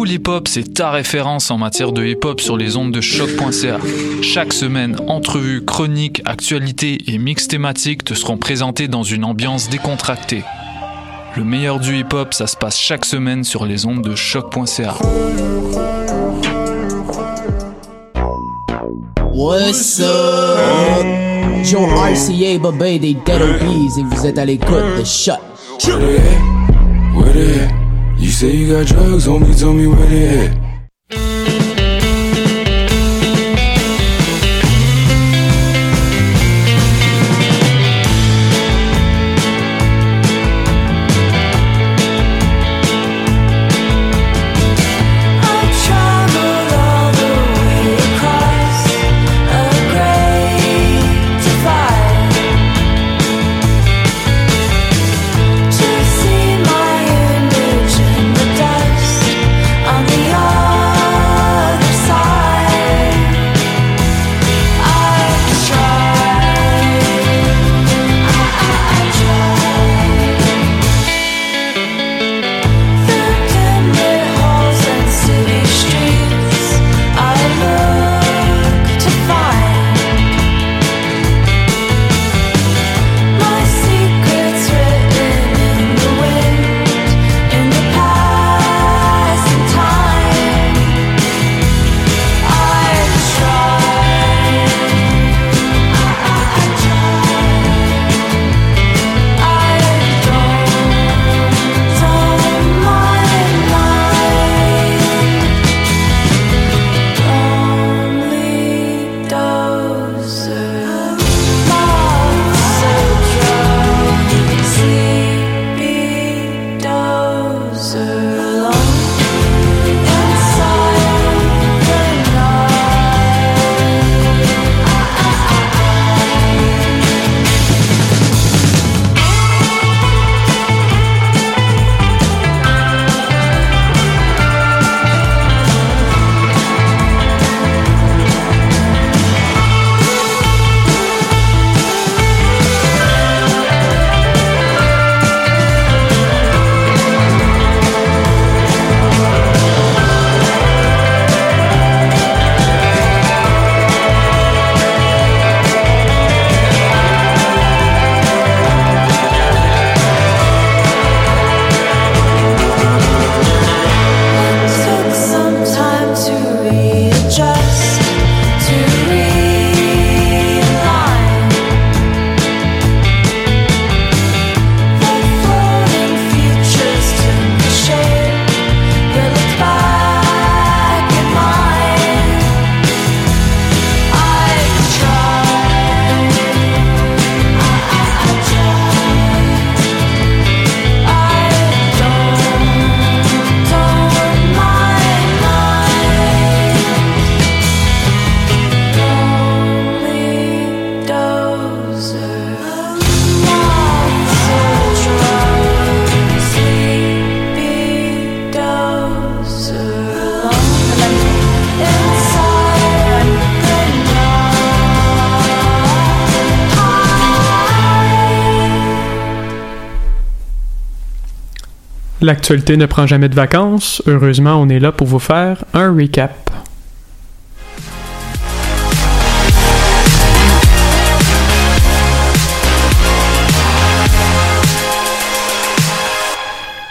Pool Hip Hop, c'est ta référence en matière de hip hop sur les ondes de choc.ca. Chaque semaine, entrevues, chroniques, actualités et mix thématiques te seront présentés dans une ambiance décontractée. Le meilleur du hip hop, ça se passe chaque semaine sur les ondes de choc.ca. What's up? Joe RCA, Bobé des Dead Obies et vous êtes à l'écoute de Shot. Say you got drugs on me, tell me where they at. l'actualité ne prend jamais de vacances. Heureusement, on est là pour vous faire un recap.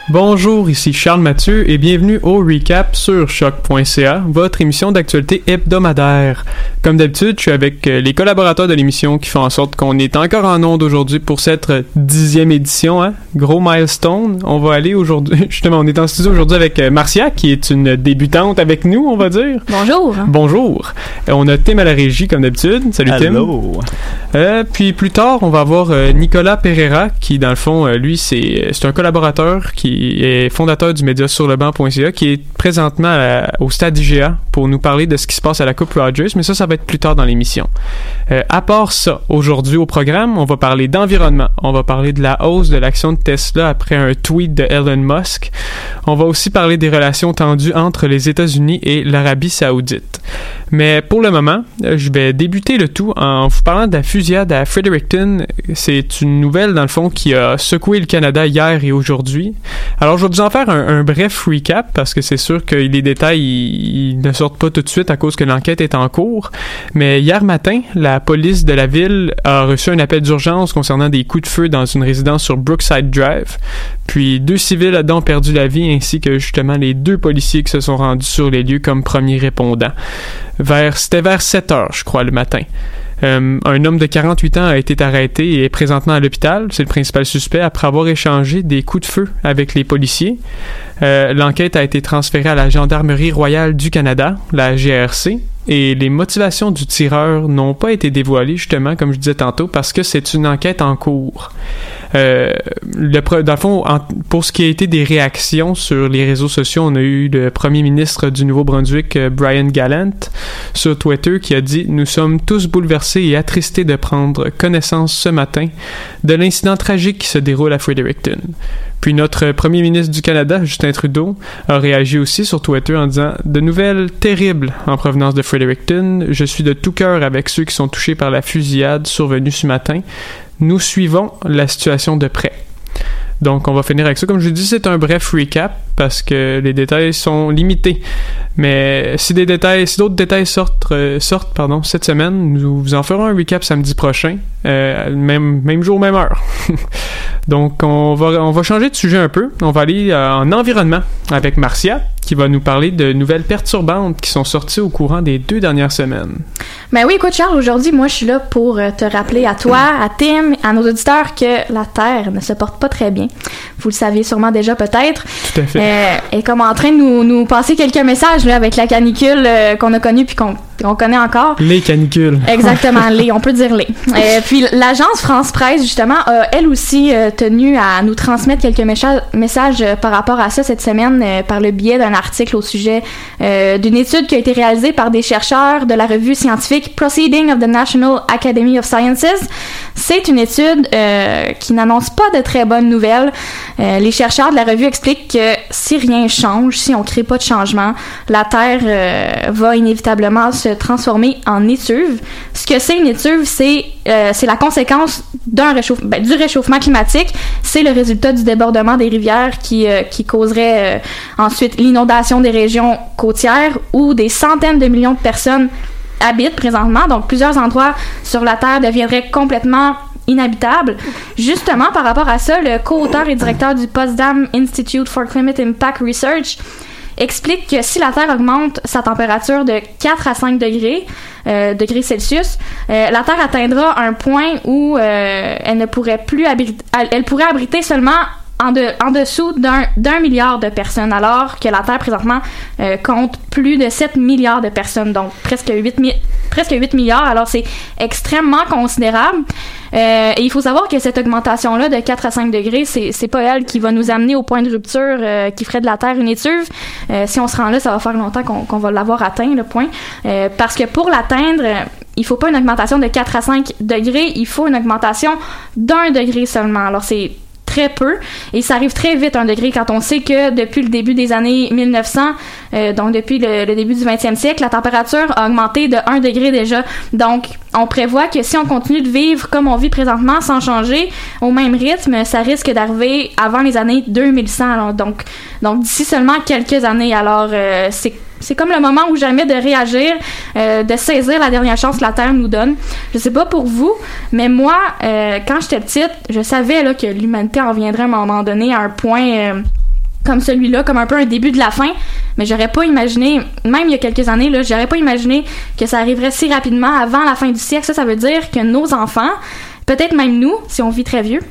Bonjour, ici Charles Mathieu et bienvenue au Recap sur choc.ca, votre émission d'actualité hebdomadaire. Comme d'habitude, je suis avec euh, les collaborateurs de l'émission qui font en sorte qu'on est encore en onde aujourd'hui pour cette dixième édition, hein? Gros milestone. On va aller aujourd'hui, justement, on est en studio aujourd'hui avec euh, Marcia, qui est une débutante avec nous, on va dire. Bonjour. Bonjour. Euh, On a Tim à la régie, comme d'habitude. Salut Tim. Allô. Euh, puis plus tard, on va avoir euh, Nicolas Pereira, qui dans le fond, euh, lui, c'est c'est un collaborateur qui est fondateur du média sur le banc.ca, qui est présentement à au stade IGA pour nous parler de ce qui se passe à la Coupe Rogers, mais ça, ça être plus tard dans l'émission. Euh, à part ça, aujourd'hui au programme, on va parler d'environnement, on va parler de la hausse de l'action de Tesla après un tweet de Elon Musk, on va aussi parler des relations tendues entre les États-Unis et l'Arabie saoudite. Mais pour le moment, euh, je vais débuter le tout en vous parlant de la fusillade à Fredericton. C'est une nouvelle, dans le fond, qui a secoué le Canada hier et aujourd'hui. Alors, je vais vous en faire un, bref recap parce que c'est sûr que les détails ils, ils ne sortent pas tout de suite à cause que l'enquête est en cours. Mais hier matin, la police de la ville a reçu un appel d'urgence concernant des coups de feu dans une résidence sur Brookside Drive. Puis deux civils ont perdu la vie ainsi que justement les deux policiers qui se sont rendus sur les lieux comme premiers répondants. Vers, c'était vers 7 heures, je crois, le matin. Euh, un homme de 48 ans a été arrêté et est présentement à l'hôpital. C'est le principal suspect après avoir échangé des coups de feu avec les policiers. Euh, L'enquête a été transférée à la Gendarmerie royale du Canada, la GRC, et les motivations du tireur n'ont pas été dévoilées, justement, comme je disais tantôt, parce que c'est une enquête en cours. Euh, dans le fond, pour ce qui a été des réactions sur les réseaux sociaux, on a eu le premier ministre du Nouveau-Brunswick, euh, Brian Gallant, sur Twitter, qui a dit Nous sommes tous bouleversés et attristés de prendre connaissance ce matin de l'incident tragique qui se déroule à Fredericton. Puis notre premier ministre du Canada, Justin Trudeau, a réagi aussi sur Twitter en disant De nouvelles terribles en provenance de Fredericton. Je suis de tout cœur avec ceux qui sont touchés par la fusillade survenue ce matin. Nous suivons la situation de près. Donc, on va finir avec ça. Comme je dis, c'est un bref recap parce que les détails sont limités. Mais si des détails, si d'autres détails sortent, euh, sortent, pardon, cette semaine, nous vous en ferons un recap samedi prochain, euh, même même jour, même heure. Donc, on va on va changer de sujet un peu. On va aller euh, en environnement avec Marcia qui va nous parler de nouvelles perturbantes qui sont sorties au courant des deux dernières semaines. Ben oui, écoute Charles, aujourd'hui, moi je suis là pour te rappeler à toi, à Tim, à nos auditeurs que la Terre ne se porte pas très bien. Vous le saviez sûrement déjà peut-être. Tout à fait. Est comme en train de nous, passer quelques messages avec la canicule euh, qu'on a connue puis qu'on qu'on connaît encore. Les canicules. Exactement, les, on peut dire les. Euh, puis l'agence France Presse, justement, a elle aussi euh, tenu à nous transmettre quelques messages euh, par rapport à ça cette semaine euh, par le biais d'un article au sujet d'une étude qui a été réalisée par des chercheurs de la revue scientifique Proceeding of the National Academy of Sciences. C'est une étude qui n'annonce pas de très bonnes nouvelles. Les chercheurs de la revue expliquent que si rien change, si on crée pas de changement, la Terre va inévitablement se transformer en étuve. Ce que c'est une étuve, c'est euh, la conséquence ben, du réchauffement climatique. C'est le résultat du débordement des rivières qui, euh, qui causerait euh, ensuite l'inondation des régions côtières où des centaines de millions de personnes habitent présentement. Donc plusieurs endroits sur la Terre deviendraient complètement inhabitables. Justement, par rapport à ça, le co-auteur et directeur du Potsdam Institute for Climate Impact Research explique que si la Terre augmente sa température de 4 à 5 degrés, euh, degrés Celsius, euh, la Terre atteindra un point où euh, elle ne pourrait plus elle, elle pourrait abriter seulement en, de, en dessous d'un milliard de personnes, alors que la Terre présentement euh, compte plus de 7 milliards de personnes, donc presque 8, mi- presque 8 milliards, alors c'est extrêmement considérable. Euh, et il faut savoir que cette augmentation-là de 4 à 5 degrés, c'est pas elle qui va nous amener au point de rupture euh, qui ferait de la Terre une étuve. Si on se rend là, ça va faire longtemps qu'on va l'avoir atteint, le point. Parce que pour l'atteindre, il faut pas une augmentation de 4 à 5 degrés, il faut une augmentation d'un degré seulement. Alors c'est peu. Et ça arrive très vite un degré quand on sait que depuis le début des années 1900 euh, donc depuis le, début du 20e siècle la température a augmenté de 1 degré déjà. Donc on prévoit que si on continue de vivre comme on vit présentement sans changer au même rythme ça risque d'arriver avant les années 2100 alors, donc donc d'ici seulement quelques années. Alors euh, c'est c'est comme le moment ou jamais de réagir, euh, de saisir la dernière chance que la Terre nous donne. Je sais pas pour vous, mais moi, euh, quand j'étais petite, je savais là, que l'humanité en viendrait à un moment donné à un point euh, comme celui-là, comme un peu un début de la fin. Mais j'aurais pas imaginé, même il y a quelques années, là, j'aurais pas imaginé que ça arriverait si rapidement avant la fin du siècle. Ça, ça veut dire que nos enfants, peut-être même nous, si on vit très vieux.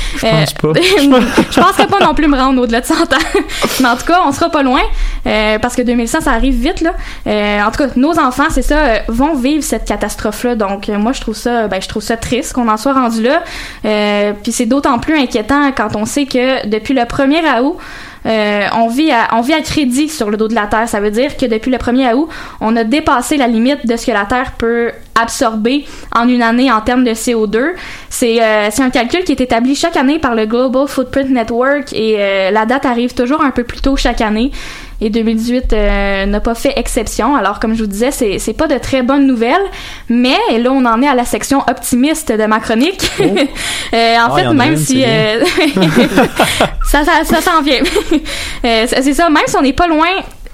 Je pense pas. je penserais pas non plus me rendre au-delà de 100 ans. Mais en tout cas, on sera pas loin euh, parce que 2100, ça arrive vite là. Euh, en tout cas, nos enfants, c'est ça, euh, vont vivre cette catastrophe-là. Donc, euh, moi, je trouve ça, ben, je trouve ça triste qu'on en soit rendu là. Euh, Puis c'est d'autant plus inquiétant quand on sait que depuis le 1er août, euh, on, vit à, crédit sur le dos de la Terre. Ça veut dire que depuis le 1er août, on a dépassé la limite de ce que la Terre peut absorber en une année en termes de CO2. C'est euh, c'est un calcul qui est établi chaque année par le Global Footprint Network et euh, la date arrive toujours un peu plus tôt chaque année. Et 2018 euh, n'a pas fait exception. Alors, comme je vous disais, c'est c'est pas de très bonnes nouvelles, mais là, on en est à la section optimiste de ma chronique. Euh, en Ah, fait, en même une, si euh, ça, ça, ça s'en vient. Euh, c'est ça, même si on n'est pas loin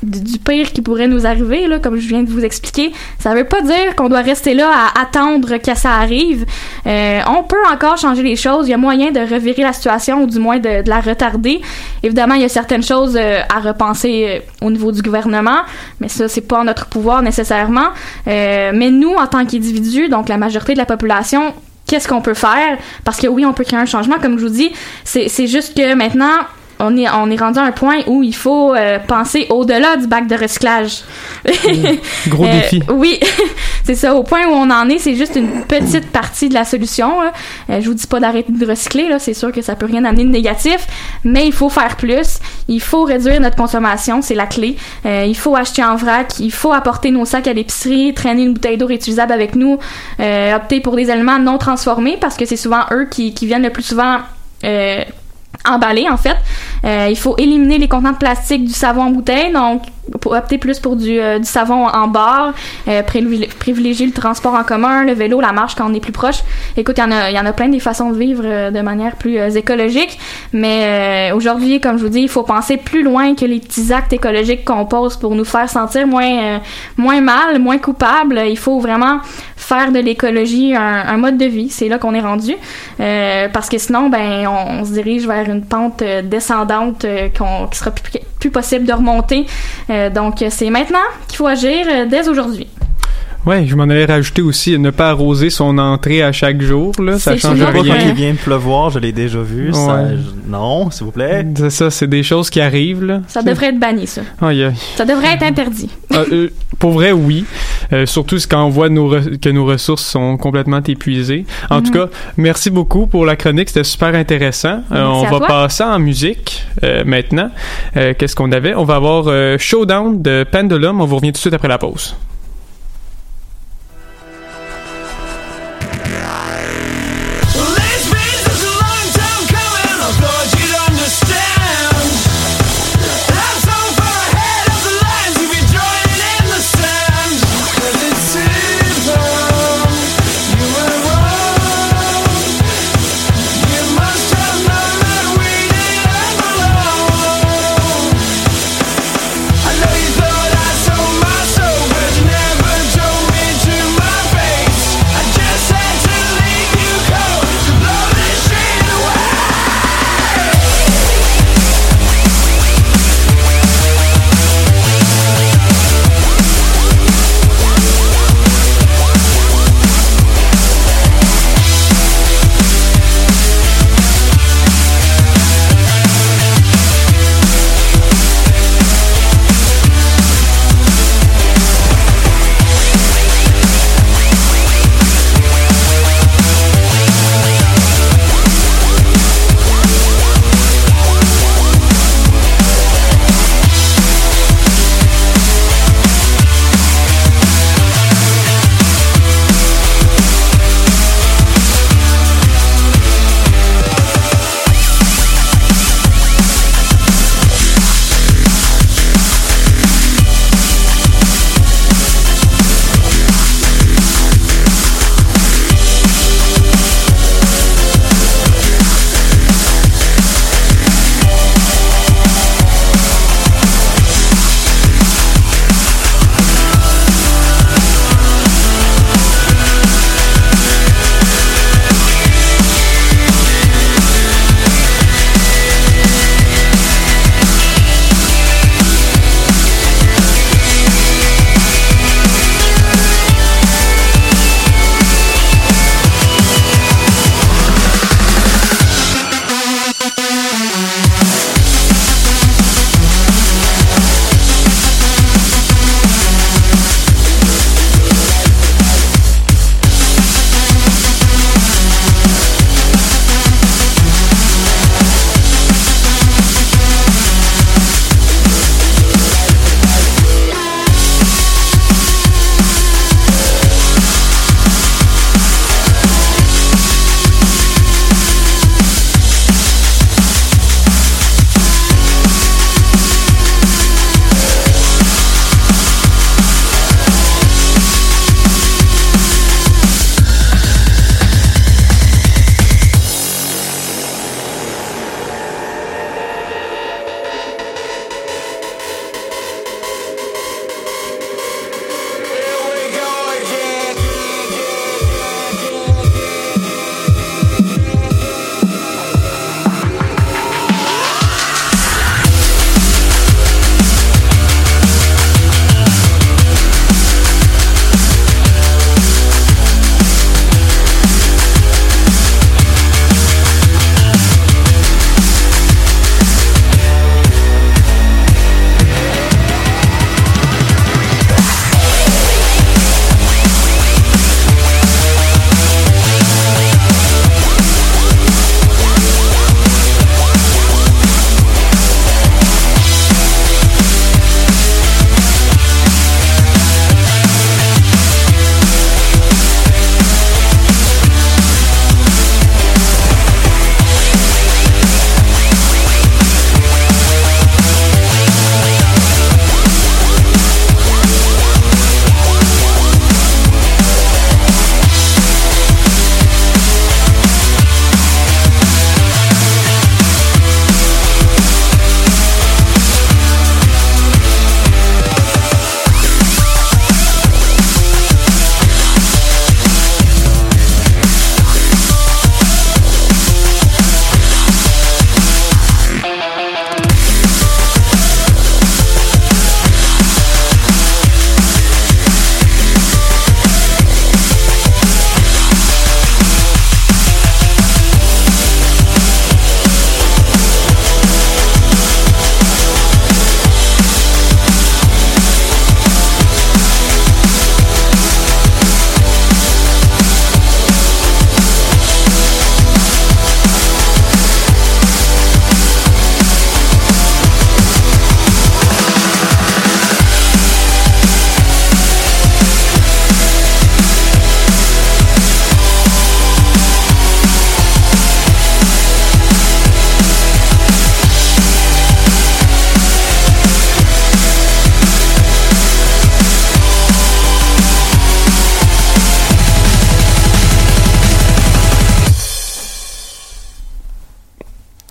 du, pire qui pourrait nous arriver, là, comme je viens de vous expliquer, ça veut pas dire qu'on doit rester là à attendre que ça arrive. Euh, on peut encore changer les choses. Il y a moyen de revirer la situation ou du moins de, la retarder. Évidemment, il y a certaines choses euh, à repenser euh, au niveau du gouvernement, mais ça, c'est pas notre pouvoir nécessairement. Mais nous, en tant qu'individus, donc la majorité de la population, qu'est-ce qu'on peut faire? Parce que oui, on peut créer un changement, comme je vous dis. C'est juste que maintenant, on est, on est rendu à un point où il faut euh, penser au-delà du bac de recyclage. Gros Euh, défi. Oui, c'est ça. Au point où on en est, c'est juste une petite partie de la solution. là. Euh, je vous dis pas d'arrêter de recycler, là. C'est sûr que ça peut rien amener de négatif, mais il faut faire plus. Il faut réduire notre consommation, c'est la clé. Euh, il faut acheter en vrac. Il faut apporter nos sacs à l'épicerie, traîner une bouteille d'eau réutilisable avec nous, opter pour des aliments non transformés parce que c'est souvent eux qui, qui viennent le plus souvent. Emballés en fait. Euh, il faut éliminer les contenants de plastique du savon en bouteille, donc pour opter plus pour du, euh, du savon en barre, euh, privilé- privilégier le transport en commun, le vélo, la marche quand on est plus proche. Écoute, il y en a, y en a plein des façons de vivre euh, de manière plus euh, écologique, mais euh, aujourd'hui, comme je vous dis, il faut penser plus loin que les petits actes écologiques qu'on pose pour nous faire sentir moins, moins mal, moins coupable. Il faut vraiment faire de l'écologie un, un mode de vie. C'est là qu'on est rendu, parce que sinon, ben, on, se dirige vers une pente descendante qu'on, qui sera plus, possible de remonter. Euh, donc, c'est maintenant qu'il faut agir euh, dès aujourd'hui. Ouais, je m'en allais rajouter aussi ne pas arroser son entrée à chaque jour là, ça change nous, Pas quand rien. il vient de pleuvoir, je l'ai déjà vu. ça- Ouais. je- Non, s'il vous plaît. C'est ça, c'est des choses qui arrivent là. Ça devrait être banni, ça. Aïe, aïe. Ça devrait être interdit. Ah, euh, pour vrai, oui. Euh, surtout quand on voit nos re- que nos ressources sont complètement épuisées. En tout cas, merci beaucoup pour la chronique. C'était super intéressant. Euh, on à va toi. passer en musique euh, maintenant. Euh, Qu'est-ce qu'on avait? On va avoir euh, Showdown de Pendulum. On vous revient tout de suite après la pause.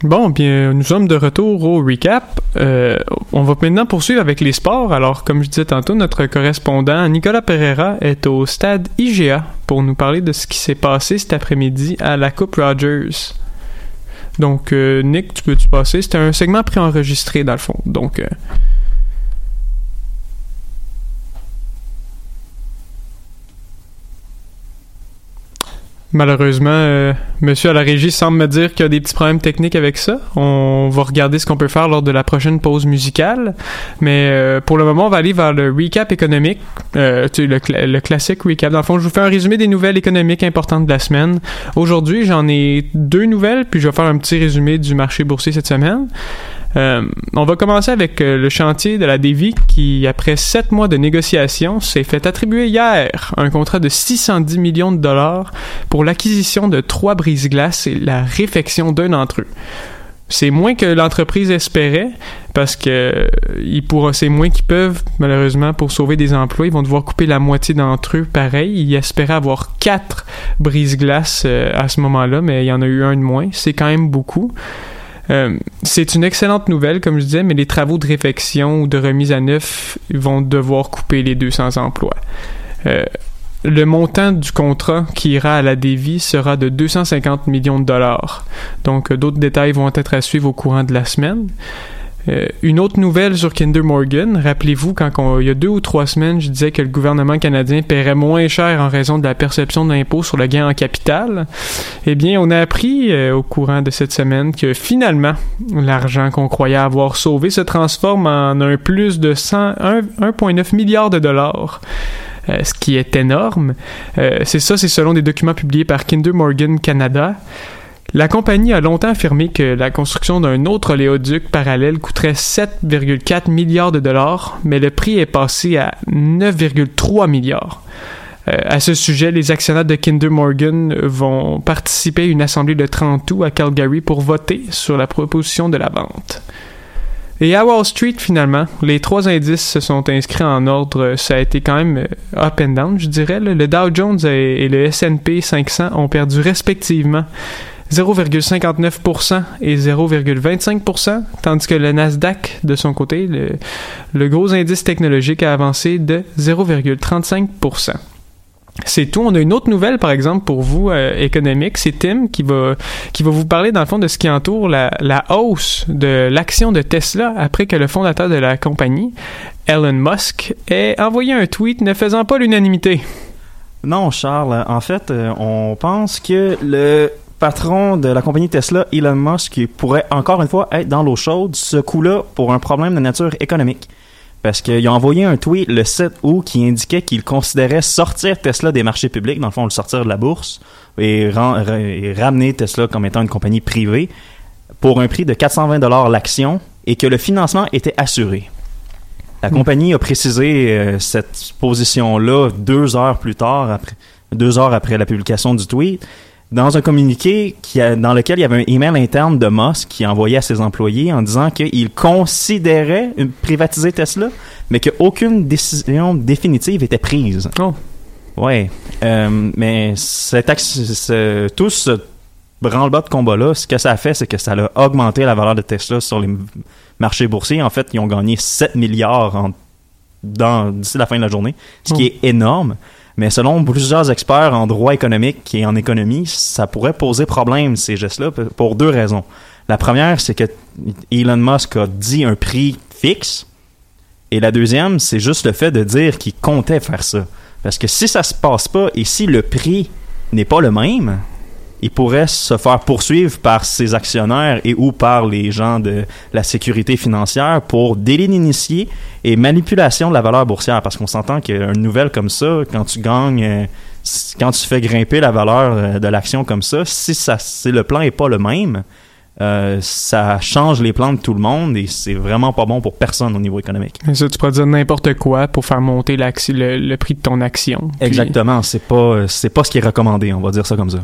Bon, bien, nous sommes de retour au recap. Euh, on va maintenant poursuivre avec les sports. Alors, comme je disais tantôt, notre correspondant Nicolas Pereira est au stade IGA pour nous parler de ce qui s'est passé cet après-midi à la Coupe Rogers. Donc, euh, Nick, tu peux-tu passer? C'était un segment préenregistré, dans le fond. Donc, euh, Malheureusement, euh, monsieur à la régie semble me dire qu'il y a des petits problèmes techniques avec ça. On va regarder ce qu'on peut faire lors de la prochaine pause musicale. Mais euh, pour le moment, on va aller vers le recap économique. Euh, tu le, le classique recap. Dans le fond, je vous fais un résumé des nouvelles économiques importantes de la semaine. Aujourd'hui, j'en ai deux nouvelles, puis je vais faire un petit résumé du marché boursier cette semaine. Euh, on va commencer avec euh, le chantier de la Davy qui, après sept mois de négociations, s'est fait attribuer hier un contrat de 610 millions de dollars pour l'acquisition de trois brise-glaces et la réfection d'un d'entre eux. C'est moins que l'entreprise espérait parce que euh, c'est moins qu'ils peuvent malheureusement pour sauver des emplois. Ils vont devoir couper la moitié d'entre eux. Pareil, ils espéraient avoir quatre brise-glaces euh, à ce moment-là, mais il y en a eu un de moins. C'est quand même beaucoup. Euh, c'est une excellente nouvelle, comme je disais, mais les travaux de réfection ou de remise à neuf vont devoir couper les 200 emplois. Euh, le montant du contrat qui ira à la Davy sera de 250 millions de dollars. Donc, euh, d'autres détails vont être à suivre au courant de la semaine. Euh, une autre nouvelle sur Kinder Morgan. Rappelez-vous, quand il y a deux ou trois semaines, je disais que le gouvernement canadien paierait moins cher en raison de la perception de l'impôt sur le gain en capital. Eh bien, on a appris euh, au courant de cette semaine que finalement, l'argent qu'on croyait avoir sauvé se transforme en un plus de 100 un- 1,9 milliard de dollars. Euh, ce qui est énorme. C'est ça, c'est selon des documents publiés par Kinder Morgan Canada. La compagnie a longtemps affirmé que la construction d'un autre oléoduc parallèle coûterait 7,4 milliards de dollars, mais le prix est passé à 9,3 milliards. Euh, à ce sujet, les actionnaires de Kinder Morgan vont participer à une assemblée de 30 août à Calgary pour voter sur la proposition de la vente. Et à Wall Street, finalement, les trois indices se sont inscrits en ordre. Ça a été quand même euh, up and down, je dirais. Le Dow Jones et le S&P 500 ont perdu respectivement 0,59% et 0,25%, tandis que le Nasdaq, de son côté, le, gros indice technologique, a avancé de 0,35%. C'est tout. On a une autre nouvelle, par exemple, pour vous, euh, économique. C'est Tim qui va, qui va vous parler, dans le fond, de ce qui entoure la, la hausse de l'action de Tesla après que le fondateur de la compagnie, Elon Musk, ait envoyé un tweet ne faisant pas l'unanimité. Non, Charles. En fait, euh, on pense que le patron de la compagnie Tesla, Elon Musk, pourrait encore une fois être dans l'eau chaude, ce coup-là, pour un problème de nature économique. Parce qu'il a envoyé un tweet le 7 août qui indiquait qu'il considérait sortir Tesla des marchés publics, dans le fond, le sortir de la bourse, et, ramener Tesla comme étant une compagnie privée pour un prix de 420 l'action et que le financement était assuré. La compagnie a précisé euh, cette position-là deux heures plus tard, après, deux heures après la publication du tweet, dans un communiqué qui a- dans lequel il y avait un email interne de Musk qui envoyait à ses employés en disant qu'il considérait privatiser Tesla, mais qu'aucune décision définitive était prise. Oh. Ouais, euh, mais cet axe, tout ce branle-bas de combat-là, ce que ça a fait, c'est que ça a augmenté la valeur de Tesla sur les marchés boursiers. En fait, ils ont gagné 7 milliards d'ici la fin de la journée, ce qui est énorme. Mais selon plusieurs experts en droit économique et en économie, ça pourrait poser problème, ces gestes-là, pour deux raisons. La première, c'est que Elon Musk a dit un prix fixe. Et la deuxième, c'est juste le fait de dire qu'il comptait faire ça. Parce que si ça se passe pas et si le prix n'est pas le même, il pourrait se faire poursuivre par ses actionnaires et ou par les gens de la sécurité financière pour délit d'initié et manipulation de la valeur boursière. Parce qu'on s'entend qu'une nouvelle comme ça, quand tu gagnes, euh, quand tu fais grimper la valeur euh, de l'action comme ça, si, ça, si le plan est pas le même, euh, ça change les plans de tout le monde et c'est vraiment pas bon pour personne au niveau économique. Mais ça, tu pourrais dire n'importe quoi pour faire monter le, le prix de ton action. Puis- Exactement, c'est pas c'est pas ce qui est recommandé, on va dire ça comme ça.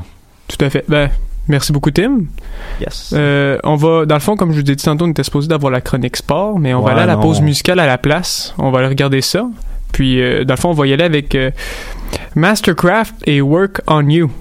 Tout à fait. Ben, merci beaucoup, Tim. Yes. Euh, on va, dans le fond, comme je vous ai dit tantôt, on était supposé d'avoir la chronique sport, mais on va aller à la non. pause musicale à la place. On va aller regarder ça. Puis, euh, dans le fond, on va y aller avec euh, Mastercraft et Work on You.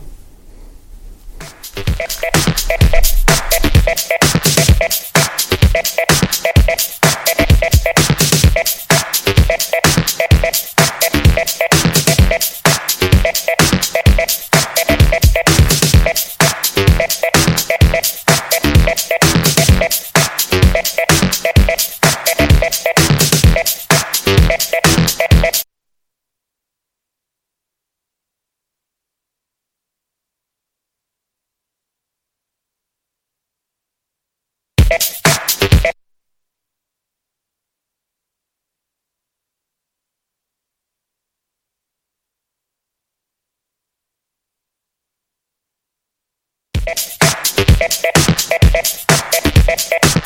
Thank you.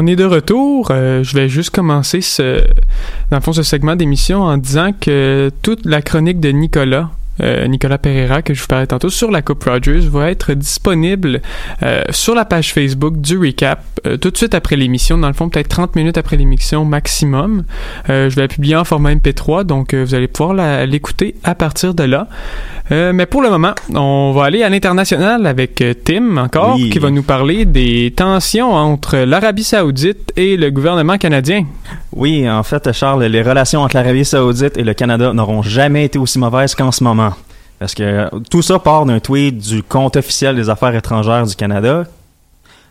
On est de retour. Euh, je vais juste commencer ce, dans le fond, ce segment d'émission en disant que toute la chronique de Nicolas, euh, Nicolas Pereira, que je vous parlais tantôt, sur la Coupe Rogers, va être disponible euh, sur la page Facebook du recap tout de suite après l'émission. Dans le fond, peut-être 30 minutes après l'émission maximum. je vais la publier en format MP3, donc vous allez pouvoir l'écouter à partir de là. Euh, mais pour le moment, on va aller à l'international avec euh, Tim encore, qui va nous parler des tensions entre l'Arabie saoudite et le gouvernement canadien. Oui, en fait, Charles, les relations entre l'Arabie saoudite et le Canada n'auront jamais été aussi mauvaises qu'en ce moment. Parce que tout ça part d'un tweet du compte officiel des affaires étrangères du Canada,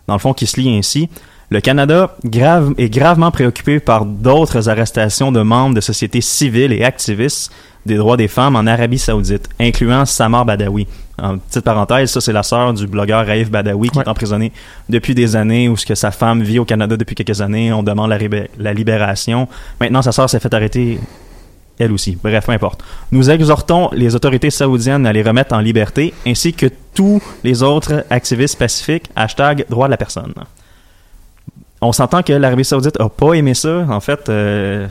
dans le fond qui se lit ainsi. Le Canada grave, est gravement préoccupé par d'autres arrestations de membres de sociétés civiles et activistes des droits des femmes en Arabie Saoudite, incluant Samar Badawi. En petite parenthèse, ça c'est la sœur du blogueur Raif Badawi qui est emprisonné depuis des années, ou ce que sa femme vit au Canada depuis quelques années. On demande la, libération. Maintenant, sa sœur s'est fait arrêter elle aussi. Bref, peu importe. Nous exhortons les autorités saoudiennes à les remettre en liberté, ainsi que tous les autres activistes pacifiques. Hashtag droit de la personne. On s'entend que l'Arabie saoudite a pas aimé ça. En fait, euh,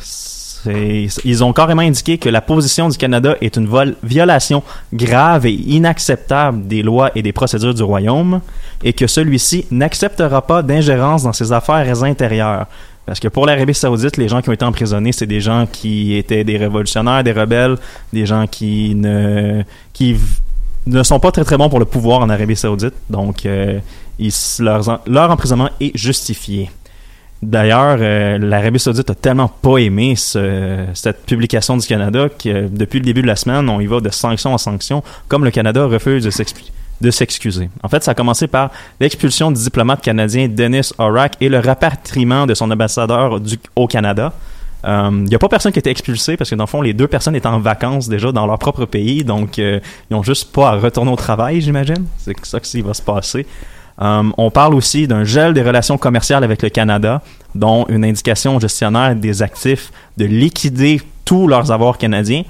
ils ont carrément indiqué que la position du Canada est une violation grave et inacceptable des lois et des procédures du Royaume et que celui-ci n'acceptera pas d'ingérence dans ses affaires intérieures. Parce que pour l'Arabie saoudite, les gens qui ont été emprisonnés, c'est des gens qui étaient des révolutionnaires, des rebelles, des gens qui ne, qui ne sont pas très très bons pour le pouvoir en Arabie saoudite. Donc, euh, leur, emprisonnement est justifié. D'ailleurs, euh, l'Arabie Saoudite a tellement pas aimé cette publication du Canada que depuis le début de la semaine, on y va de sanction en sanction, comme le Canada refuse de s'excuser. En fait, ça a commencé par l'expulsion du diplomate canadien Dennis Horak et le rapatriement de son ambassadeur au Canada. Il euh, n'y a pas personne qui a été expulsé parce que dans le fond, les deux personnes étaient en vacances déjà dans leur propre pays, donc euh, ils n'ont juste pas à retourner au travail, j'imagine. C'est ça qui va se passer. Um, on parle aussi d'un gel des relations commerciales avec le Canada, dont une indication gestionnaire des actifs de liquider tous leurs avoirs canadiens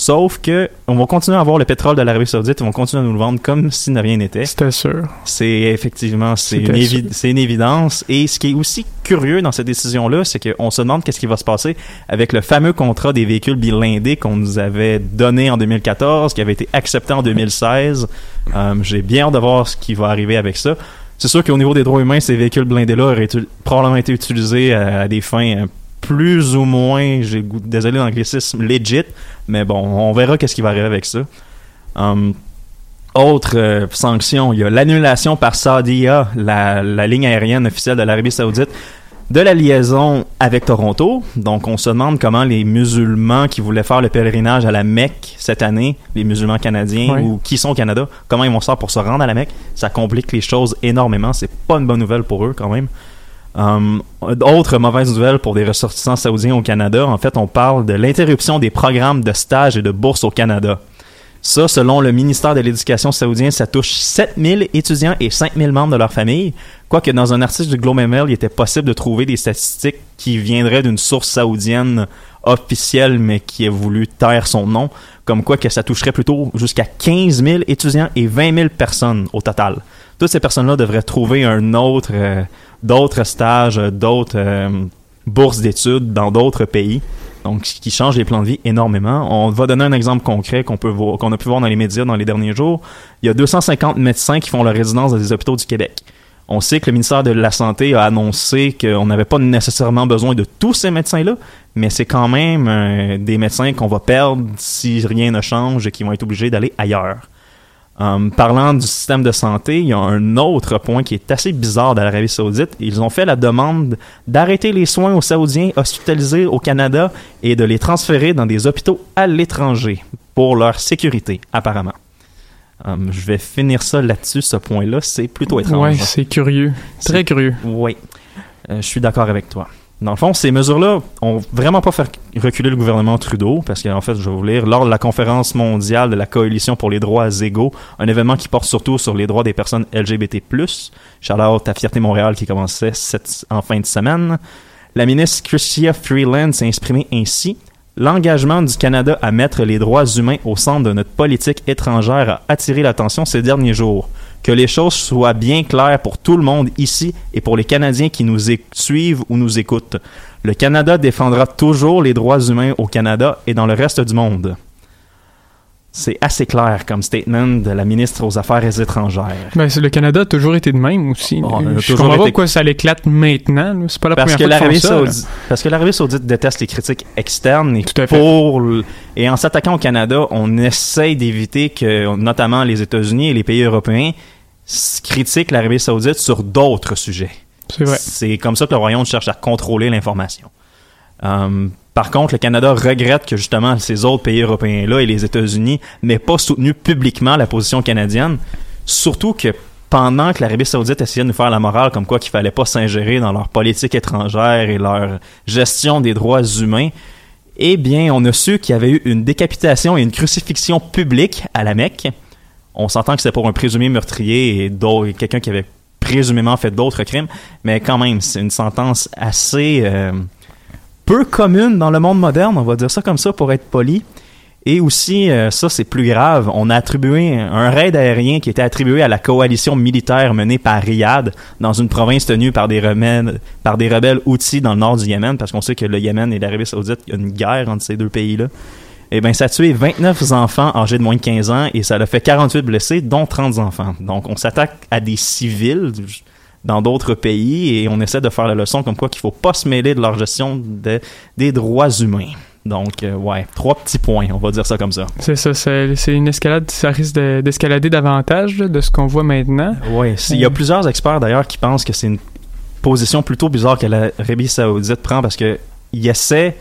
Sauf que on va continuer à avoir le pétrole de l'Arabie Saoudite, ils vont continuer à nous le vendre comme si rien n'était. C'était sûr. C'est effectivement c'est une, une, évidence. Et ce qui est aussi curieux dans cette décision-là, c'est qu'on se demande qu'est-ce qui va se passer avec le fameux contrat des véhicules blindés qu'on nous avait donné en 2014, qui avait été accepté en 2016. Euh, J'ai bien hâte de voir ce qui va arriver avec ça. C'est sûr qu'au niveau des droits humains, ces véhicules blindés-là auraient probablement été utilisés à, des fins plus ou moins, j'ai désolé l'anglicisme, legit, mais bon, on verra qu'est-ce qui va arriver avec ça. Um, autre euh, sanction, il y a l'annulation par Saudia, la, la, ligne aérienne officielle de l'Arabie Saoudite, de la liaison avec Toronto. Donc, on se demande comment les musulmans qui voulaient faire le pèlerinage à la Mecque cette année, les musulmans canadiens ou qui sont au Canada, comment ils vont faire pour se rendre à la Mecque? Ça complique les choses énormément. C'est pas une bonne nouvelle pour eux quand même. Um, autre mauvaise nouvelle pour des ressortissants saoudiens au Canada, en fait, on parle de l'interruption des programmes de stage et de bourse au Canada. Ça, selon le ministère de l'Éducation saoudien, ça touche 7000 étudiants et 5000 membres de leur famille. Quoique dans un article du Globe and Mail, il était possible de trouver des statistiques qui viendraient d'une source saoudienne officielle, mais qui a voulu taire son nom, comme quoi que ça toucherait plutôt jusqu'à 15 000 étudiants et 20 000 personnes au total. Toutes ces personnes-là devraient trouver un autre, euh, d'autres stages, d'autres euh, bourses d'études dans d'autres pays. Donc, qui change les plans de vie énormément. On va donner un exemple concret qu'on peut voir, qu'on a pu voir dans les médias dans les derniers jours. Il y a 250 médecins qui font leur résidence dans des hôpitaux du Québec. On sait que le ministère de la Santé a annoncé qu'on n'avait pas nécessairement besoin de tous ces médecins-là, mais c'est quand même euh, des médecins qu'on va perdre si rien ne change et qui vont être obligés d'aller ailleurs. Um, parlant du système de santé, il y a un autre point qui est assez bizarre dans l'Arabie Saoudite. Ils ont fait la demande d'arrêter les soins aux Saoudiens hospitalisés au Canada et de les transférer dans des hôpitaux à l'étranger pour leur sécurité, apparemment. Um, je vais finir ça là-dessus, ce point-là. C'est plutôt étrange. Oui, c'est curieux. Très curieux. Oui. Euh, je suis d'accord avec toi. Dans le fond, ces mesures-là ont vraiment pas fait reculer le gouvernement Trudeau, parce qu'en fait, je vais vous lire, lors de la conférence mondiale de la Coalition pour les droits égaux, un événement qui porte surtout sur les droits des personnes LGBT+, Charlotte à Fierté Montréal qui commençait en fin de semaine, la ministre Chrystia Freeland s'est exprimée ainsi. L'engagement du Canada à mettre les droits humains au centre de notre politique étrangère a attiré l'attention ces derniers jours. Que les choses soient bien claires pour tout le monde ici et pour les Canadiens qui nous suivent ou nous écoutent. Le Canada défendra toujours les droits humains au Canada et dans le reste du monde. C'est assez clair comme statement de la ministre aux Affaires étrangères. Ben, le Canada a toujours été de même aussi. On a je comprends pas été- pourquoi ça l'éclate maintenant. C'est pas la parce que première fois font ça, là. Saoudite, parce que l'Arabie Saoudite déteste les critiques externes et Tout à fait. pour et en s'attaquant au Canada, on essaye d'éviter que notamment les États-Unis et les pays européens critiquent l'Arabie Saoudite sur d'autres sujets. C'est vrai. C'est comme ça que le royaume cherche à contrôler l'information. Euh, par contre, le Canada regrette que justement ces autres pays européens-là et les États-Unis n'aient pas soutenu publiquement la position canadienne, surtout que pendant que l'Arabie Saoudite essayait de nous faire la morale comme quoi qu'il fallait pas s'ingérer dans leur politique étrangère et leur gestion des droits humains, eh bien, on a su qu'il y avait eu une décapitation et une crucifixion publique à la Mecque. On s'entend que c'était pour un présumé meurtrier et quelqu'un qui avait présumément fait d'autres crimes, mais quand même, c'est une sentence assez euh, peu commune dans le monde moderne, on va dire ça comme ça pour être poli. Et aussi, euh, ça c'est plus grave, on a attribué un raid aérien qui était attribué à la coalition militaire menée par Riyad dans une province tenue par des, remèdes, par rebelles outils dans le nord du Yémen, parce qu'on sait que le Yémen et l'Arabie Saoudite, il y a une guerre entre ces deux pays-là. Eh bien, ça a tué 29 enfants âgés de moins de 15 ans et ça a fait 48 blessés, dont 30 enfants. Donc, on s'attaque à des civils dans d'autres pays et on essaie de faire la leçon comme quoi qu'il faut pas se mêler de leur gestion de- des droits humains. Donc, euh, ouais, trois petits points, on va dire ça comme ça. C'est ça, c'est c'est une escalade, ça risque de- d'escalader davantage là, de ce qu'on voit maintenant. Oui, il y a plusieurs experts d'ailleurs qui pensent que c'est une position plutôt bizarre que l'Arabie Saoudite prend parce que ils essaient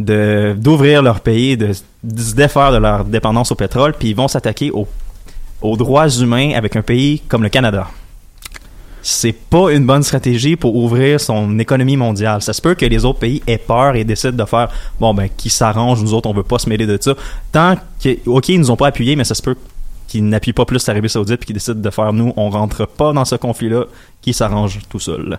de d'ouvrir leur pays, de, de se défaire de leur dépendance au pétrole, puis ils vont s'attaquer aux, aux droits humains avec un pays comme le Canada. C'est pas une bonne stratégie pour ouvrir son économie mondiale. Ça se peut que les autres pays aient peur et décident de faire bon ben qui s'arrange, nous autres on veut pas se mêler de ça. Tant que ok ils nous ont pas appuyés, mais ça se peut qu'ils n'appuient pas plus l'Arabie Saoudite puis qu'ils décident de faire nous on rentre pas dans ce conflit-là, qui s'arrange tout seul.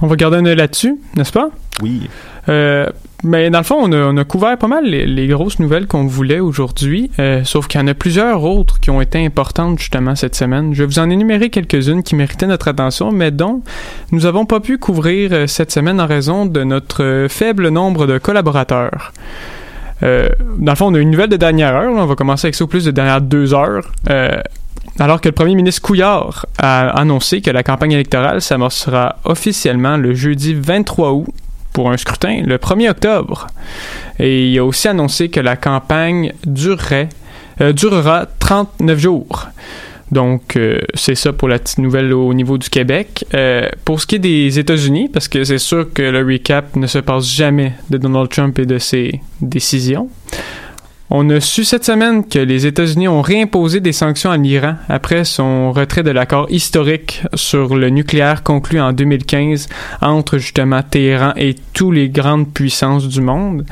On va garder un œil là-dessus, n'est-ce pas? Oui. Euh, mais dans le fond, on a, couvert pas mal les, grosses nouvelles qu'on voulait aujourd'hui, euh, sauf qu'il y en a plusieurs autres qui ont été importantes justement cette semaine. Je vais vous en énumérer quelques-unes qui méritaient notre attention, mais dont nous n'avons pas pu couvrir euh, cette semaine en raison de notre euh, faible nombre de collaborateurs. Dans le fond, on a une nouvelle de dernière heure. on va commencer avec ça au plus de dernière deux heures. Alors que le premier ministre Couillard a annoncé que la campagne électorale s'amorcera officiellement le jeudi 23 août pour un scrutin le 1er octobre. Et il a aussi annoncé que la campagne euh, durera 39 jours. Donc, euh, c'est ça pour la petite nouvelle au niveau du Québec. Euh, pour ce qui est des États-Unis, parce que c'est sûr que le recap ne se passe jamais de Donald Trump et de ses décisions. On a su cette semaine que les États-Unis ont réimposé des sanctions à l'Iran après son retrait de l'accord historique sur le nucléaire conclu en 2015 entre justement Téhéran et toutes les grandes puissances du monde.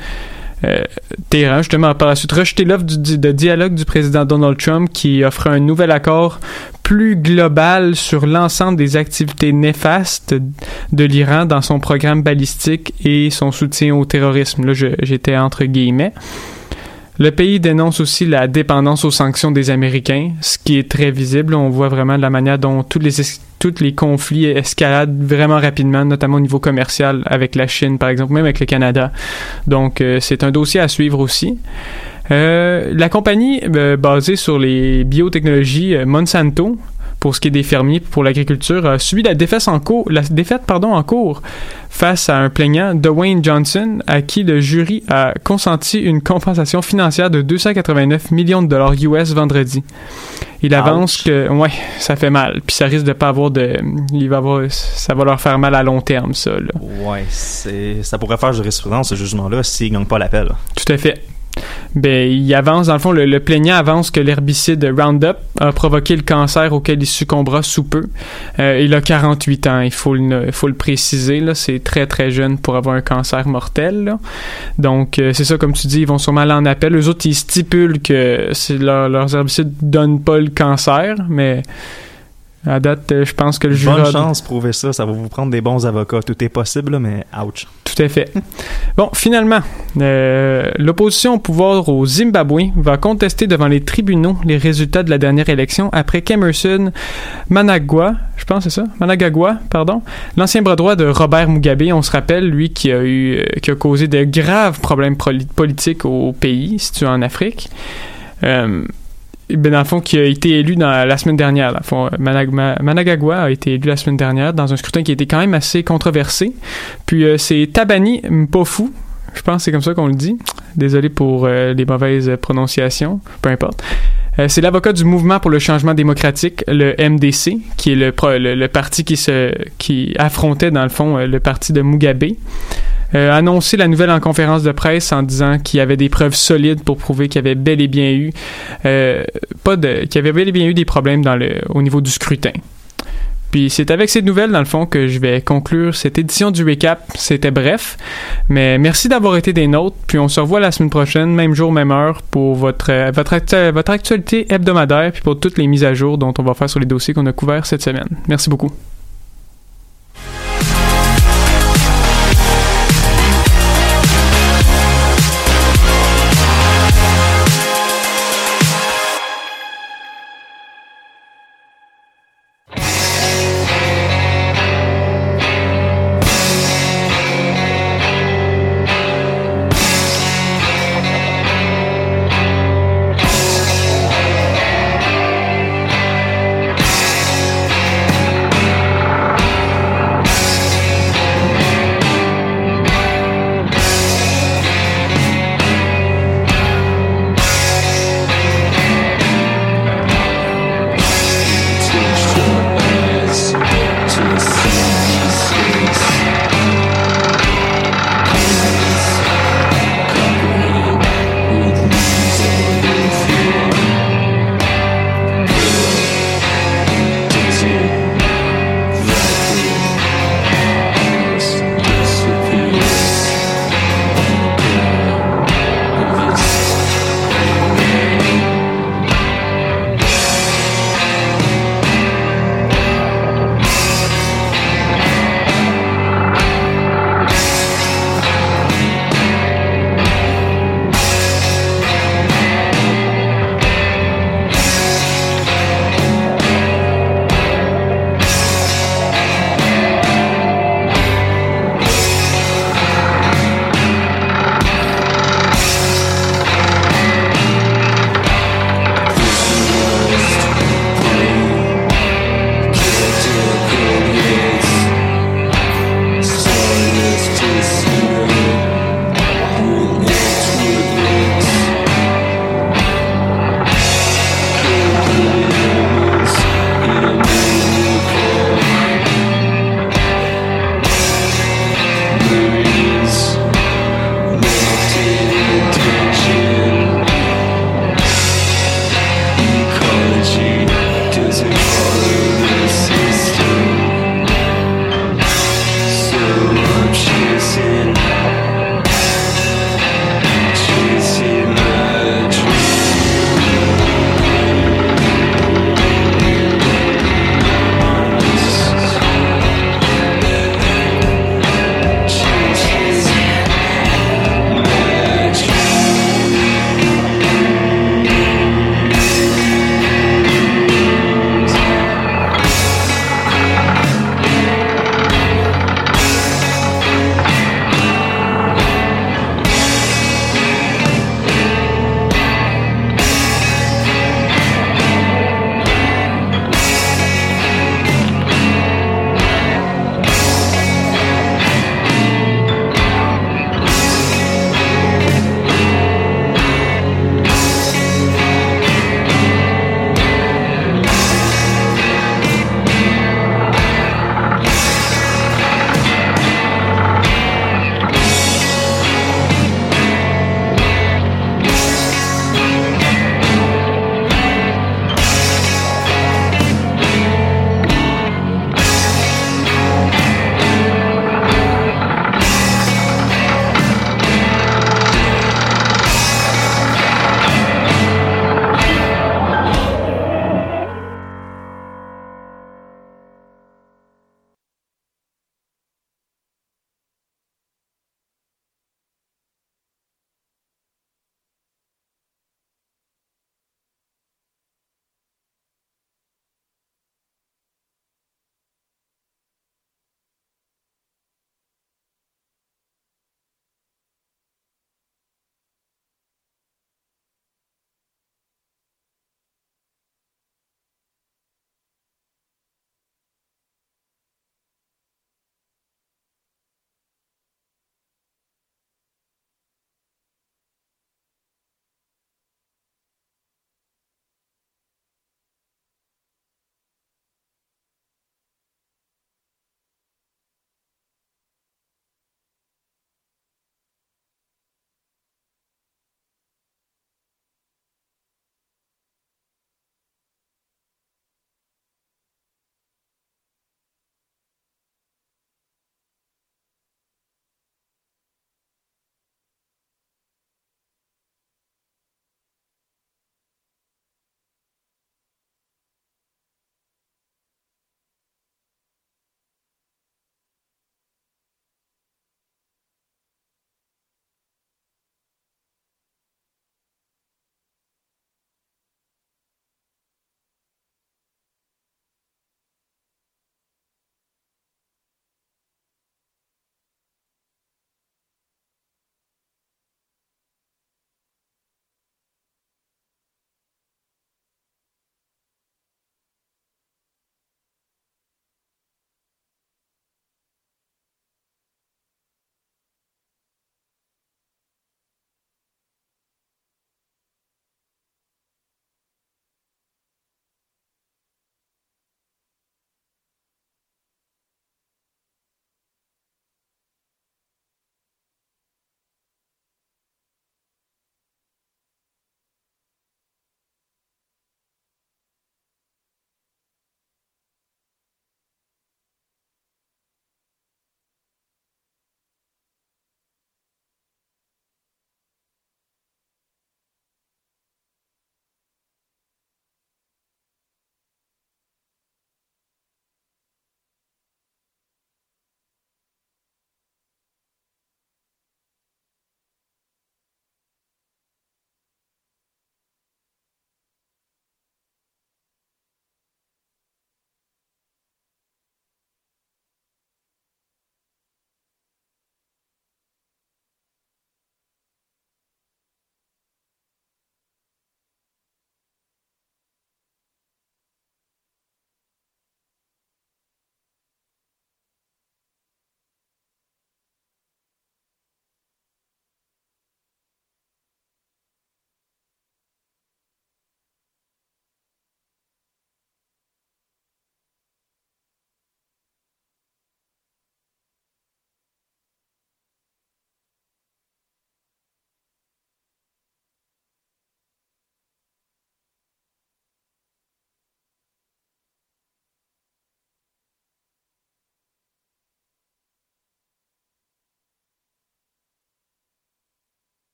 Euh, Téhéran, justement, a par la suite rejeté l'offre de dialogue du président Donald Trump qui offrait un nouvel accord plus global sur l'ensemble des activités néfastes de l'Iran dans son programme balistique et son soutien au terrorisme. Là, j'étais entre guillemets. Le pays dénonce aussi la dépendance aux sanctions des Américains, ce qui est très visible. On voit vraiment la manière dont tous les, conflits escaladent vraiment rapidement, notamment au niveau commercial avec la Chine, par exemple, même avec le Canada. Donc, euh, c'est un dossier à suivre aussi. Euh, la compagnie euh, basée sur les biotechnologies Monsanto, pour ce qui est des fermiers pour l'agriculture, a subi la défaite en cours, la défaite pardon en cours face à un plaignant, Dwayne Johnson, à qui le jury a consenti une compensation financière de 289 millions de dollars US vendredi. Il avance que ouais, ça fait mal, puis ça risque de pas avoir de il va avoir ça va leur faire mal à long terme ça là. Ouais, c'est ça pourrait faire jurisprudence ce jugement-là s'ils gagnent pas l'appel. Tout à fait. Ben, il avance, dans le fond, le, le plaignant avance que l'herbicide Roundup a provoqué le cancer auquel il succombera sous peu. Euh, il a 48 ans, il faut le, il faut le préciser, là, c'est très très jeune pour avoir un cancer mortel. là. Donc, euh, c'est ça, comme tu dis, ils vont sûrement aller en appel. Eux autres, ils stipulent que leur- leurs herbicides donnent pas le cancer, mais à date, euh, je pense que le jury Bonne chance, prouvez ça. Ça va vous prendre des bons avocats. Tout est possible, mais ouch. Tout à fait. Bon, finalement, euh, l'opposition au pouvoir au Zimbabwe va contester devant les tribunaux les résultats de la dernière élection après qu'Emerson Managua, je pense c'est ça, Managagwa, pardon, l'ancien bras droit de Robert Mugabe, on se rappelle, lui qui a eu, qui a causé de graves problèmes politiques au pays, situé en Afrique. Euh, ben, dans le fond, qui a été élu dans la semaine dernière. Dans le fond, Manag- Ma- Managagwa a été élu la semaine dernière dans un scrutin qui été quand même assez controversé. Puis euh, c'est Tabani Mpofu, je pense que c'est comme ça qu'on le dit. Désolé pour euh, les mauvaises prononciations, peu importe. Euh, c'est l'avocat du mouvement pour le changement démocratique, le MDC, qui est le, le, le parti qui se qui affrontait dans le fond euh, le parti de Mugabe. Euh, annoncé la nouvelle en conférence de presse en disant qu'il y avait des preuves solides pour prouver qu'il y avait bel et bien eu euh, pas de qu'il y avait bel et bien eu des problèmes au niveau du scrutin. Puis c'est avec ces nouvelles, dans le fond, que je vais conclure cette édition du Recap. C'était bref, mais merci d'avoir été des nôtres. Puis on se revoit la semaine prochaine, même jour, même heure, pour votre, euh, votre, votre actualité hebdomadaire, puis pour toutes les mises à jour dont on va faire sur les dossiers qu'on a couverts cette semaine. Merci beaucoup.